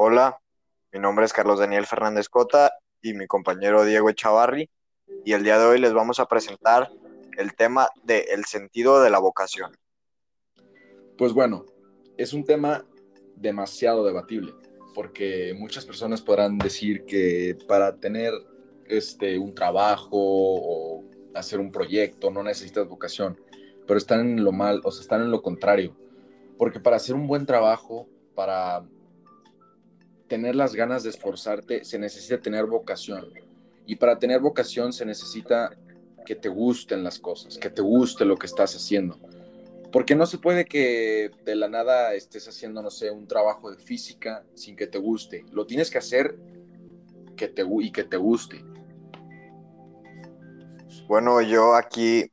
Hola, mi nombre es Carlos Daniel Fernández Cota y mi compañero Diego Echavarri y el día de hoy les vamos a presentar el tema del el sentido de la vocación. Pues bueno, es un tema demasiado debatible porque muchas personas podrán decir que para tener este, un trabajo o hacer un proyecto no necesitas vocación, pero están en lo mal, o sea, están en lo contrario, porque para hacer un buen trabajo, para tener las ganas de esforzarte, se necesita tener vocación. Y para tener vocación se necesita que te gusten las cosas, que te guste lo que estás haciendo. Porque no se puede que de la nada estés haciendo, no sé, un trabajo de física sin que te guste. Lo tienes que hacer que te, y que te guste. Bueno, yo aquí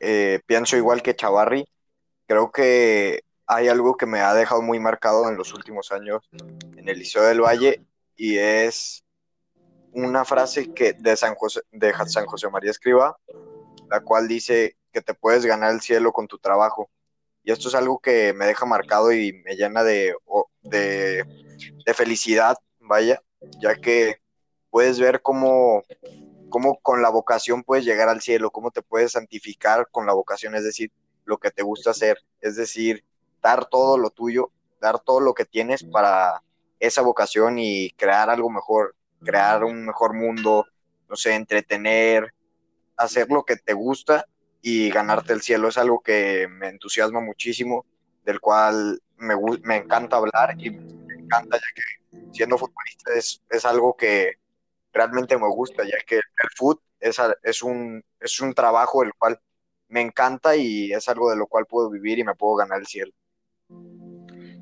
eh, pienso igual que Chavarri. Creo que hay algo que me ha dejado muy marcado en los últimos años el Liceo del Valle y es una frase que de San José, de San José María Escriba, la cual dice que te puedes ganar el cielo con tu trabajo. Y esto es algo que me deja marcado y me llena de, de, de felicidad, vaya, ya que puedes ver cómo, cómo con la vocación puedes llegar al cielo, cómo te puedes santificar con la vocación, es decir, lo que te gusta hacer, es decir, dar todo lo tuyo, dar todo lo que tienes para esa vocación y crear algo mejor, crear un mejor mundo, no sé, entretener, hacer lo que te gusta y ganarte el cielo. Es algo que me entusiasma muchísimo, del cual me, me encanta hablar y me encanta ya que siendo futbolista es, es algo que realmente me gusta, ya que el fútbol es, es, un, es un trabajo el cual me encanta y es algo de lo cual puedo vivir y me puedo ganar el cielo.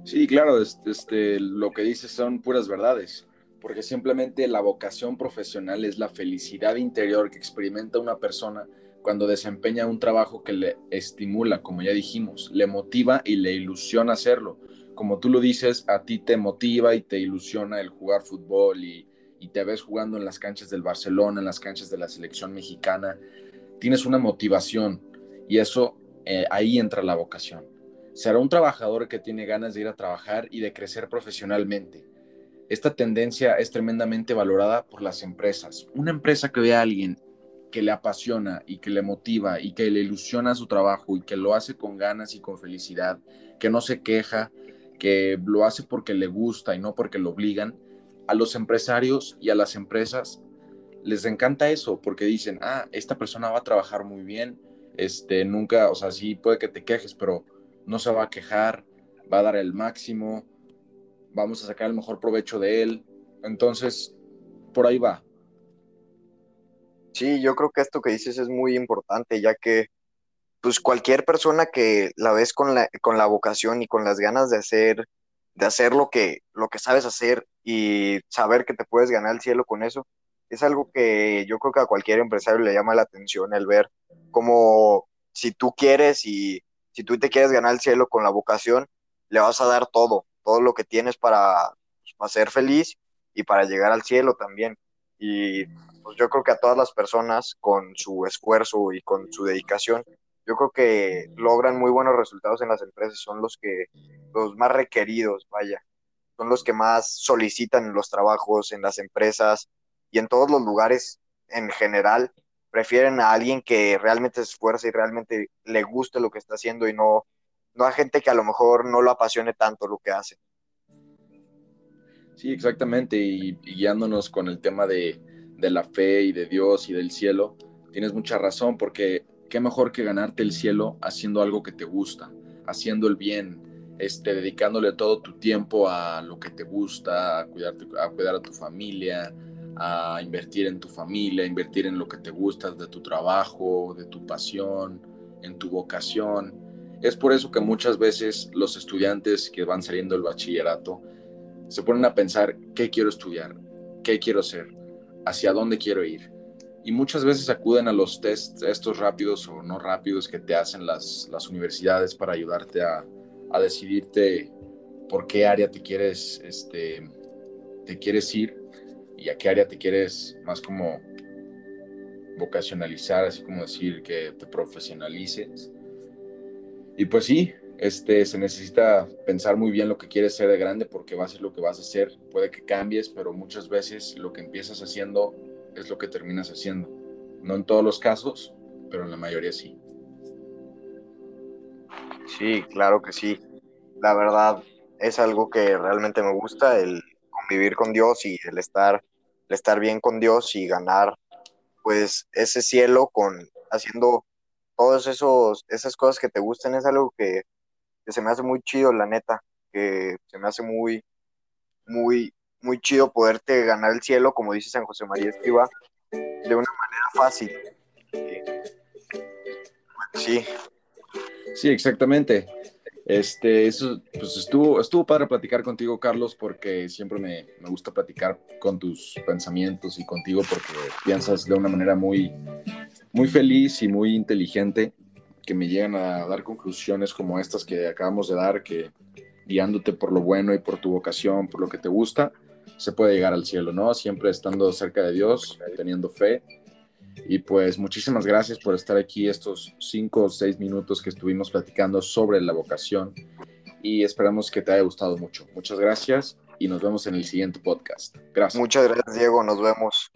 Sí, claro, este, lo que dices son puras verdades, porque simplemente la vocación profesional es la felicidad interior que experimenta una persona cuando desempeña un trabajo que le estimula, como ya dijimos, le motiva y le ilusiona hacerlo. Como tú lo dices, a ti te motiva y te ilusiona el jugar fútbol y, y te ves jugando en las canchas del Barcelona, en las canchas de la selección mexicana. Tienes una motivación y eso eh, ahí entra la vocación será un trabajador que tiene ganas de ir a trabajar y de crecer profesionalmente. Esta tendencia es tremendamente valorada por las empresas. Una empresa que ve a alguien que le apasiona y que le motiva y que le ilusiona su trabajo y que lo hace con ganas y con felicidad, que no se queja, que lo hace porque le gusta y no porque lo obligan, a los empresarios y a las empresas les encanta eso porque dicen, ah, esta persona va a trabajar muy bien, este, nunca, o sea, sí puede que te quejes, pero no se va a quejar, va a dar el máximo, vamos a sacar el mejor provecho de él. Entonces, por ahí va. Sí, yo creo que esto que dices es muy importante, ya que pues cualquier persona que la ves con la, con la vocación y con las ganas de hacer, de hacer lo que, lo que sabes hacer y saber que te puedes ganar el cielo con eso, es algo que yo creo que a cualquier empresario le llama la atención el ver cómo si tú quieres y si tú te quieres ganar el cielo con la vocación, le vas a dar todo, todo lo que tienes para, pues, ser feliz y para llegar al cielo también. Y pues yo creo que a todas las personas con su esfuerzo y con su dedicación, yo creo que logran muy buenos resultados en las empresas, son los que los más requeridos, vaya, son los que más solicitan los trabajos, en las empresas y en todos los lugares en general prefieren a alguien que realmente se esfuerce y realmente le guste lo que está haciendo y no, no a gente que a lo mejor no lo apasione tanto lo que hace. Sí, exactamente, y, guiándonos con el tema de, de, la fe y de Dios y del cielo, tienes mucha razón, porque qué mejor que ganarte el cielo haciendo algo que te gusta, haciendo el bien, este, dedicándole todo tu tiempo a lo que te gusta, a, cuidarte, a cuidar a tu familia, a invertir en tu familia, invertir en lo que te gusta de tu trabajo, de tu pasión, en tu vocación. Es por eso que muchas veces los estudiantes que van saliendo del bachillerato se ponen a pensar qué quiero estudiar, qué quiero ser, hacia dónde quiero ir. Y muchas veces acuden a los tests estos rápidos o no rápidos que te hacen las, las universidades para ayudarte a, a decidirte por qué área te quieres, este, te quieres ir y a qué área te quieres más como vocacionalizar, así como decir que te profesionalices. Y pues sí, este, se necesita pensar muy bien lo que quieres ser de grande porque va a ser lo que vas a hacer. Puede que cambies, pero muchas veces lo que empiezas haciendo es lo que terminas haciendo. No en todos los casos, pero en la mayoría sí. Sí, claro que sí. La verdad es algo que realmente me gusta, el convivir con Dios y el estar, el estar bien con Dios y ganar pues ese cielo con haciendo todos esos esas cosas que te gusten es algo que que se me hace muy chido, la neta, que se me hace muy, muy, muy chido poderte ganar el cielo, como dice San José María Escriba, de una manera fácil. Sí. Sí, exactamente. Este, eso, pues estuvo, estuvo padre platicar contigo, Carlos, porque siempre me, me, gusta platicar con tus pensamientos y contigo porque piensas de una manera muy, muy feliz y muy inteligente que me llegan a dar conclusiones como estas que acabamos de dar, que guiándote por lo bueno y por tu vocación, por lo que te gusta, se puede llegar al cielo, ¿no? Siempre estando cerca de Dios, teniendo fe. Y pues muchísimas gracias por estar aquí estos cinco o seis minutos que estuvimos platicando sobre la vocación y esperamos que te haya gustado mucho. Muchas gracias y nos vemos en el siguiente podcast. Gracias. Muchas gracias, Diego. Nos vemos.